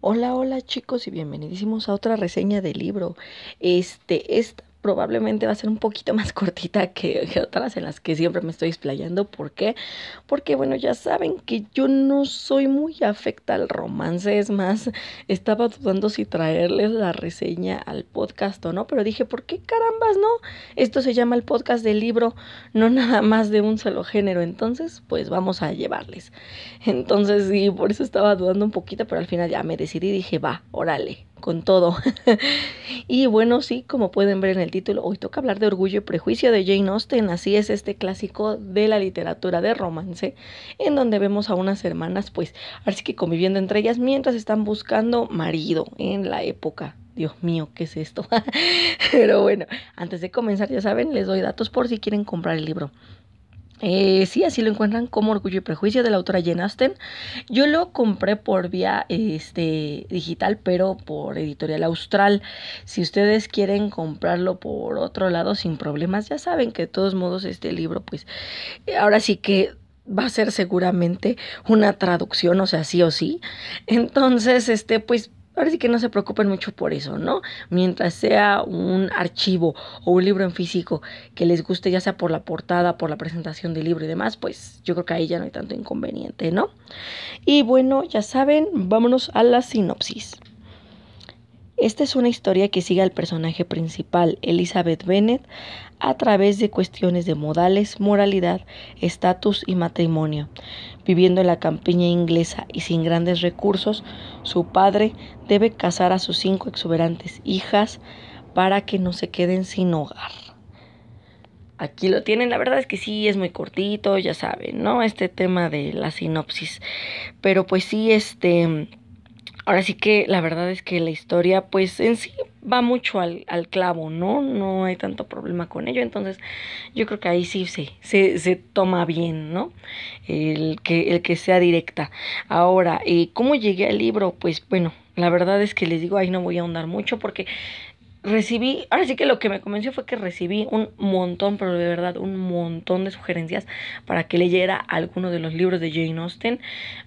Hola, hola chicos y bienvenidísimos a otra reseña de libro. Este, esta probablemente va a ser un poquito más cortita que, otras en las que siempre me estoy explayando. ¿Por qué? Porque, bueno, ya saben que yo no soy muy afecta al romance. Es más, estaba dudando si traerles la reseña al podcast o no, pero dije, ¿por qué carambas no? Esto se llama el podcast del libro, no nada más de un solo género. Entonces, pues vamos a llevarles. Entonces, sí, por eso estaba dudando un poquito, pero al final ya me decidí y dije, va, órale con todo. y bueno, sí, como pueden ver en el título, hoy toca hablar de Orgullo y Prejuicio de Jane Austen. Así es este clásico de la literatura de romance, en donde vemos a unas hermanas, pues, así que conviviendo entre ellas mientras están buscando marido en la época. Dios mío, ¿qué es esto? Pero bueno, antes de comenzar, ya saben, les doy datos por si quieren comprar el libro. Eh, sí, así lo encuentran como Orgullo y Prejuicio de la autora Jane Austen. Yo lo compré por vía este, digital, pero por editorial austral. Si ustedes quieren comprarlo por otro lado sin problemas, ya saben que de todos modos este libro, pues ahora sí que va a ser seguramente una traducción, o sea, sí o sí. Entonces, este, pues Ahora sí que no se preocupen mucho por eso, ¿no? Mientras sea un archivo o un libro en físico que les guste, ya sea por la portada, por la presentación del libro y demás, pues yo creo que ahí ya no hay tanto inconveniente, ¿no? Y bueno, ya saben, vámonos a la sinopsis. Esta es una historia que sigue al personaje principal, Elizabeth Bennet, a través de cuestiones de modales, moralidad, estatus y matrimonio. Viviendo en la campiña inglesa y sin grandes recursos, su padre debe casar a sus cinco exuberantes hijas para que no se queden sin hogar. Aquí lo tienen, la verdad es que sí, es muy cortito, ya saben, ¿no? Este tema de la sinopsis. Pero pues sí, este Ahora sí que la verdad es que la historia pues en sí va mucho al, clavo, ¿no? No hay tanto problema con ello, entonces yo creo que ahí sí, sí se, se toma bien, ¿no? El que, el que sea directa. Ahora, eh, ¿cómo llegué al libro? Pues bueno, la verdad es que les digo, ahí no voy a ahondar mucho porque recibí, ahora sí que lo que me convenció fue que recibí un montón, pero de verdad un montón de sugerencias para que leyera alguno de los libros de Jane Austen.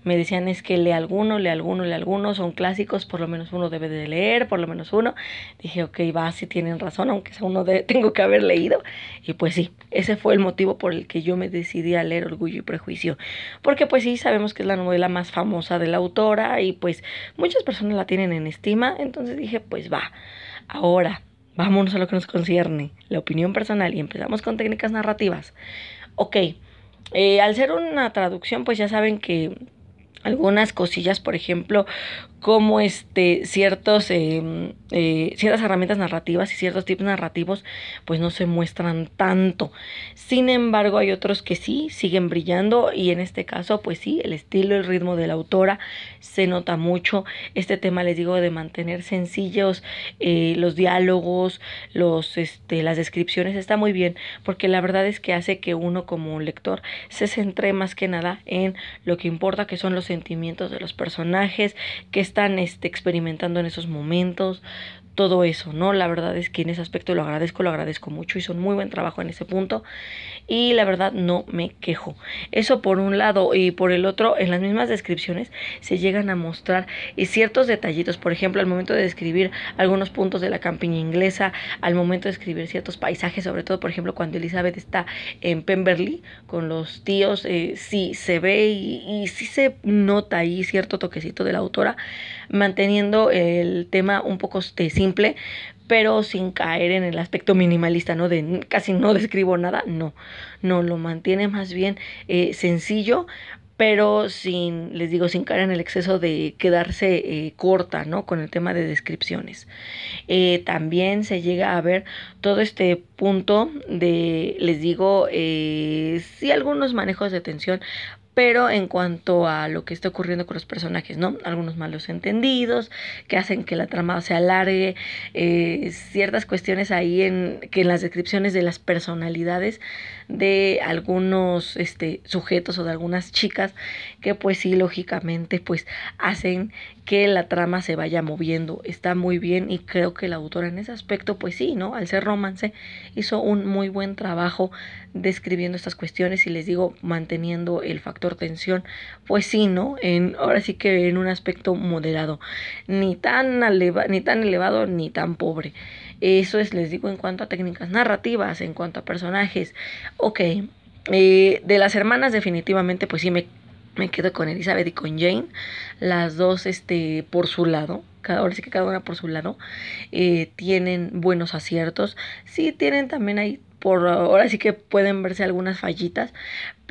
Me decían es que lee alguno, lee alguno, lee alguno, son clásicos, por lo menos uno debe de leer, por lo menos uno. Dije, ok, va, si tienen razón, aunque sea uno de, tengo que haber leído. Y pues sí, ese fue el motivo por el que yo me decidí a leer Orgullo y Prejuicio. Porque pues sí, sabemos que es la novela más famosa de la autora y pues muchas personas la tienen en estima, entonces dije, pues va. Ahora, vámonos a lo que nos concierne, la opinión personal y empezamos con técnicas narrativas. Ok, eh, al ser una traducción, pues ya saben que algunas cosillas, por ejemplo, como este, ciertos, em, eh, ciertas herramientas narrativas y ciertos tipos narrativos pues no se muestran tanto. Sin embargo, hay otros que sí siguen brillando y en este caso pues sí, el estilo, el ritmo de la autora se nota mucho. Este tema les digo de mantener sencillos eh, los diálogos, los, este, las descripciones está muy bien porque la verdad es que hace que uno como lector se centre más que nada en lo que importa que son los sentimientos de los personajes, que están este, experimentando en esos momentos, todo eso, ¿no? La verdad es que en ese aspecto lo agradezco, lo agradezco mucho, hizo un muy buen trabajo en ese punto y la verdad no me quejo. Eso por un lado y por el otro, en las mismas descripciones se llegan a mostrar eh, ciertos detallitos, por ejemplo, al momento de describir algunos puntos de la campiña inglesa, al momento de escribir ciertos paisajes, sobre todo, por ejemplo, cuando Elizabeth está en Pemberley con los tíos, eh, sí se ve y, sí se nota ahí cierto toquecito de la autora, manteniendo el tema un poco simple, pero sin caer en el aspecto minimalista, ¿no? De casi no describo nada, no, no, lo mantiene más bien eh, sencillo, pero sin, les digo, sin caer en el exceso de quedarse eh, corta, ¿no? Con el tema de descripciones. Eh, también se llega a ver todo este punto de, les digo, sí algunos manejos de tensión, pero en cuanto a lo que está ocurriendo con los personajes, ¿no? Algunos malos entendidos que hacen que la trama se alargue, eh, ciertas cuestiones ahí en que en las descripciones de las personalidades de algunos este, sujetos o de algunas chicas que pues sí, lógicamente pues hacen que la trama se vaya moviendo. Está muy bien y creo que la autora en ese aspecto pues sí, ¿no? Al ser romance hizo un muy buen trabajo describiendo estas cuestiones y les digo manteniendo el factor tensión, pues sí, ¿no? En, ahora sí que en un aspecto moderado, ni tan, ni tan elevado ni tan pobre. Eso es, les digo, en cuanto a técnicas narrativas, en cuanto a personajes. Ok, eh, de las hermanas definitivamente, pues sí me, me quedo con Elizabeth y con Jane, las dos este, por su lado cada, ahora sí que cada una por su lado, eh, tienen buenos aciertos. Sí, tienen también ahí por ahora sí que pueden verse algunas fallitas,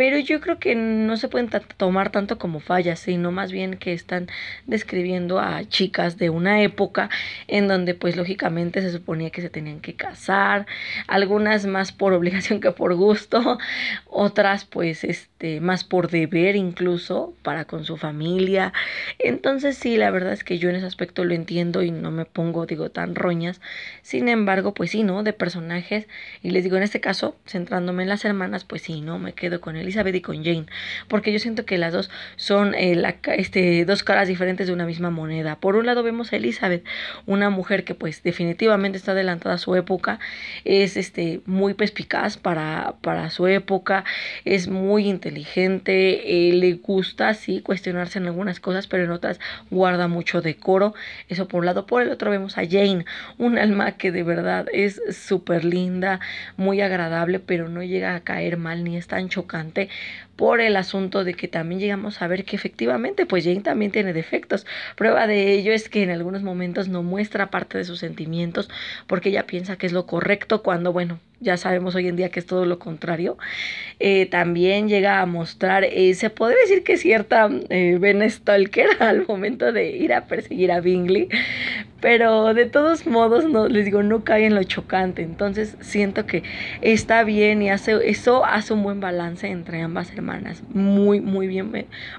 pero yo creo que no se pueden tomar tanto como fallas, sino más bien que están describiendo a chicas de una época en donde pues lógicamente se suponía que se tenían que casar, algunas más por obligación que por gusto, otras pues este más por deber incluso para con su familia. Entonces sí, la verdad es que yo en ese aspecto lo entiendo y no me pongo digo tan roñas. Sin embargo, pues sí, ¿no? De personajes y les digo en este caso, centrándome en las hermanas, pues sí, ¿no? Me quedo con él Elizabeth y con Jane, porque yo siento que las dos son eh, este, dos caras diferentes de una misma moneda. Por un lado vemos a Elizabeth, una mujer que pues definitivamente está adelantada a su época, es este, muy perspicaz para, para su época, es muy inteligente, eh, le gusta sí cuestionarse en algunas cosas, pero en otras guarda mucho decoro, eso por un lado. Por el otro vemos a Jane, un alma que de verdad es súper linda, muy agradable, pero no llega a caer mal ni es tan chocante por el asunto de que también llegamos a ver que efectivamente pues Jane también tiene defectos. Prueba de ello es que en algunos momentos no muestra parte de sus sentimientos porque ella piensa que es lo correcto cuando bueno, ya sabemos hoy en día que es todo lo contrario. Eh, también llega a mostrar, eh, se podría decir que cierta eh, Ben Stalker al momento de ir a perseguir a Bingley, pero de todos modos, no, les digo, no cae en lo chocante. Entonces siento que está bien y hace, eso hace un buen balance entre ambas hermanas. Muy, muy bien.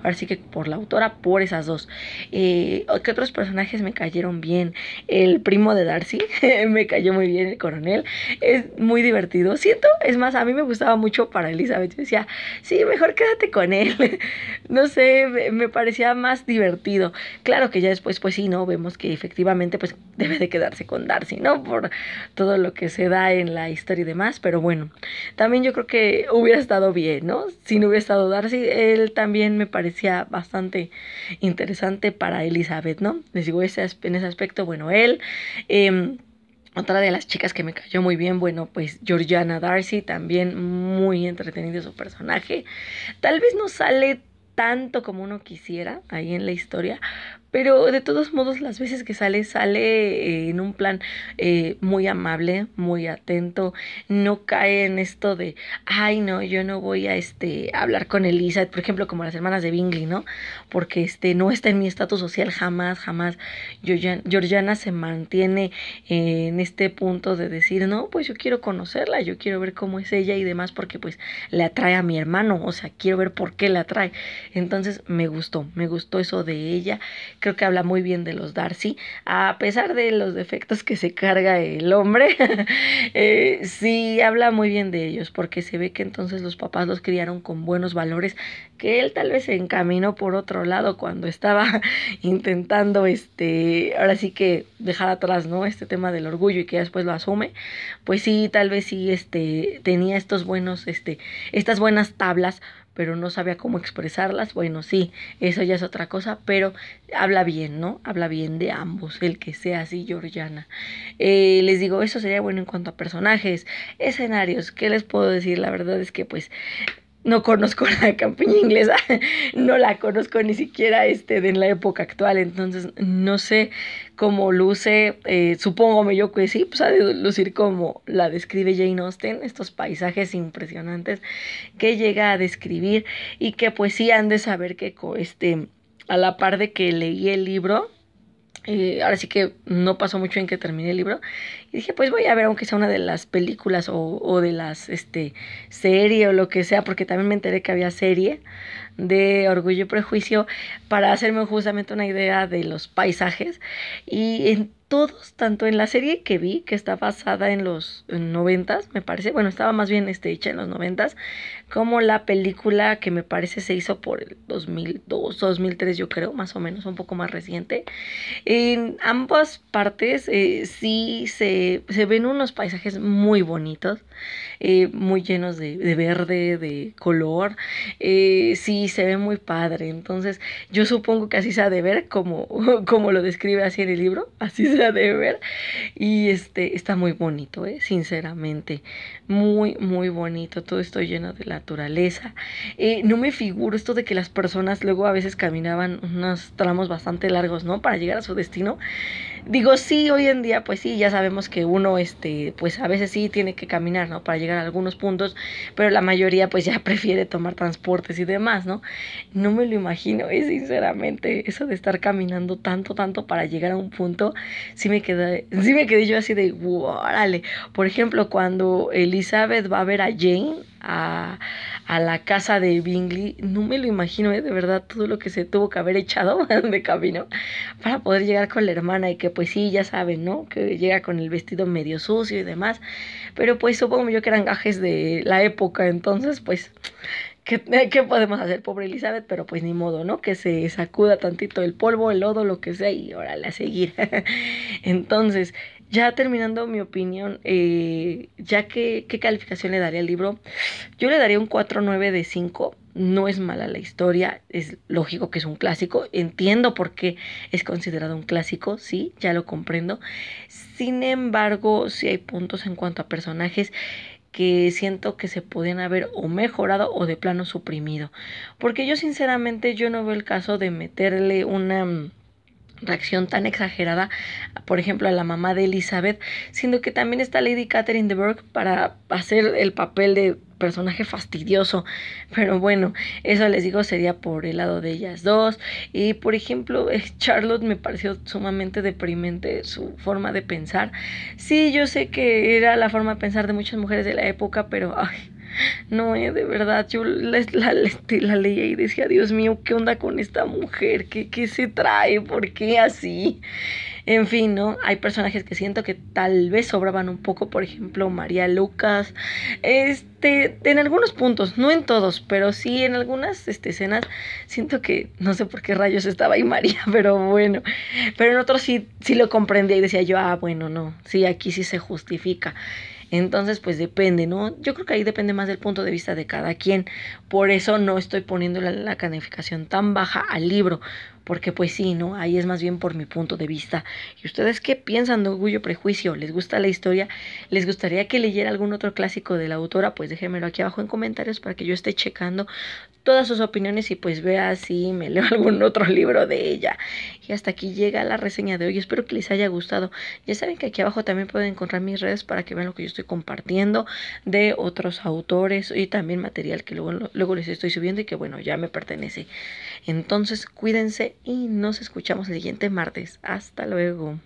Ahora sí que por la autora, por esas dos. Eh, ¿Qué otros personajes me cayeron bien? El primo de Darcy me cayó muy bien, el coronel. Es muy divertido. Siento, es más, a mí me gustaba mucho para Elizabeth. Yo decía, sí, mejor quédate con él. no sé, me parecía más divertido. Claro que ya después, pues sí, ¿no? Vemos que efectivamente pues debe de quedarse con Darcy, ¿no? Por todo lo que se da en la historia y demás, pero bueno, también yo creo que hubiera estado bien, ¿no? Si no hubiera estado Darcy, él también me parecía bastante interesante para Elizabeth, ¿no? Les digo, ese, en ese aspecto, bueno, él... Em, otra de las chicas que me cayó muy bien, bueno, pues Georgiana Darcy, también muy entretenido su personaje. Tal vez no sale tanto como uno quisiera ahí en la historia, pero de todos modos, las veces que sale, sale eh, en un plan eh, muy amable, muy atento. No cae en esto de, ay, no, yo no voy a este, hablar con Elisa, por ejemplo, como las hermanas de Bingley, ¿no? Porque este, no está en mi estatus social jamás, jamás. Georgiana se mantiene en este punto de decir, no, pues yo quiero conocerla, yo quiero ver cómo es ella y demás, porque pues le atrae a mi hermano, o sea, quiero ver por qué le atrae. Entonces me gustó, me gustó eso de ella creo que habla muy bien de los Darcy, a pesar de los defectos que se carga el hombre, eh, sí habla muy bien de ellos, porque se ve que entonces los papás los criaron con buenos valores, que él tal vez se encaminó por otro lado cuando estaba intentando, este, ahora sí que dejar atrás, ¿no? Este tema del orgullo y que después lo asume, pues sí, tal vez sí, este, tenía estos buenos, este, estas buenas tablas pero no sabía cómo expresarlas. Bueno, sí, eso ya es otra cosa, pero habla bien, ¿no? Habla bien de ambos, el que sea así, Georgiana. Eh, les digo, eso sería bueno en cuanto a personajes, escenarios. ¿Qué les puedo decir? La verdad es que pues no conozco la campaña inglesa, no la conozco ni siquiera este, en la época actual, entonces no sé cómo luce, eh, supongo yo que sí, pues ha de lucir como la describe Jane Austen, estos paisajes impresionantes que llega a describir y que pues sí han de saber que este, a la par de que leí el libro, eh, ahora sí que no pasó mucho en que terminé el libro. Y dije, pues voy a ver, aunque sea una de las películas o, o de las este, serie o lo que sea, porque también me enteré que había serie de Orgullo y Prejuicio para hacerme justamente una idea de los paisajes. Y todos, tanto en la serie que vi, que está basada en los noventas, me parece, bueno, estaba más bien este, hecha en los noventas, como la película que me parece se hizo por el 2002, 2003 yo creo, más o menos, un poco más reciente. En ambas partes eh, sí se, se, ven unos paisajes muy bonitos, eh, muy llenos de, de, verde, de color, eh, sí se ve muy padre, entonces yo supongo que así se ha de ver como, como lo describe así en el libro, así se ha de ver, y este, está muy bonito, sinceramente, muy, muy bonito, todo esto lleno de naturaleza. Eh, no me figuro esto de que las personas luego a veces caminaban unos tramos bastante largos, ¿no? Para llegar a su destino. Digo, sí, hoy en día, pues sí, ya sabemos que uno, este, pues a veces sí tiene que caminar, ¿no? Para llegar a algunos puntos, pero la mayoría, pues ya prefiere tomar transportes y demás, ¿no? No me lo imagino, ¿eh? sinceramente, eso de estar caminando tanto, tanto para llegar a un punto, sí me quedé, sí me quedé yo así de, órale. Por ejemplo, cuando Elizabeth va a ver a Jane, a, a la casa de Bingley, no me lo imagino, ¿eh? de verdad, todo lo que se tuvo que haber echado de camino para poder llegar con la hermana y que pues sí, ya saben, ¿no? Que llega con el vestido medio sucio y demás, pero pues supongo yo que eran gajes de la época, entonces pues... ¿Qué, ¿Qué podemos hacer, pobre Elizabeth? Pero pues ni modo, ¿no? Que se sacuda tantito el polvo, el lodo, lo que sea, y órale a seguir. Entonces, ya terminando mi opinión, eh, ya que qué calificación le daría al libro, yo le daría un 4.9 de 5. No es mala la historia, es lógico que es un clásico, entiendo por qué es considerado un clásico, sí, ya lo comprendo. Sin embargo, sí hay puntos en cuanto a personajes que siento que se podían haber o mejorado o de plano suprimido. Porque yo sinceramente yo no veo el caso de meterle una reacción tan exagerada, por ejemplo, a la mamá de Elizabeth, siendo que también está Lady Catherine de Burgh para hacer el papel de personaje fastidioso. Pero bueno, eso les digo sería por el lado de ellas dos. Y por ejemplo, Charlotte me pareció sumamente deprimente su forma de pensar. Sí, yo sé que era la forma de pensar de muchas mujeres de la época, pero ay, no, eh, de verdad, yo la, la, la, leía y decía, Dios mío, ¿qué onda con esta mujer? ¿Qué, ¿Qué se trae? ¿Por qué así? En fin, ¿no? Hay personajes que siento que tal vez sobraban un poco, por ejemplo, María Lucas. Este, en algunos puntos, no en todos, pero sí en algunas este, escenas siento que no sé por qué rayos estaba ahí María, pero bueno. Pero en otros sí, sí lo comprendía y decía yo, ah, bueno, no, sí, aquí sí se justifica. Entonces, pues depende, ¿no? Yo creo que ahí depende más del punto de vista de cada quien. Por eso no estoy poniendo la, la calificación tan baja al libro, porque pues sí, ¿no? Ahí es más bien por mi punto de vista. ¿Y ustedes qué piensan de Orgullo Prejuicio? ¿Les gusta la historia? ¿Les gustaría que leyera algún otro clásico de la autora? Pues déjenmelo aquí abajo en comentarios para que yo esté checando todas sus opiniones y pues vea si me leo algún otro libro de ella. Y hasta aquí llega la reseña de hoy. Espero que les haya gustado. Ya saben que aquí abajo también pueden encontrar mis redes para que vean lo que yo estoy compartiendo de otros autores y también material que luego, luego les estoy subiendo y que bueno, ya me pertenece. Entonces, cuídense y nos escuchamos el siguiente martes. Hasta luego.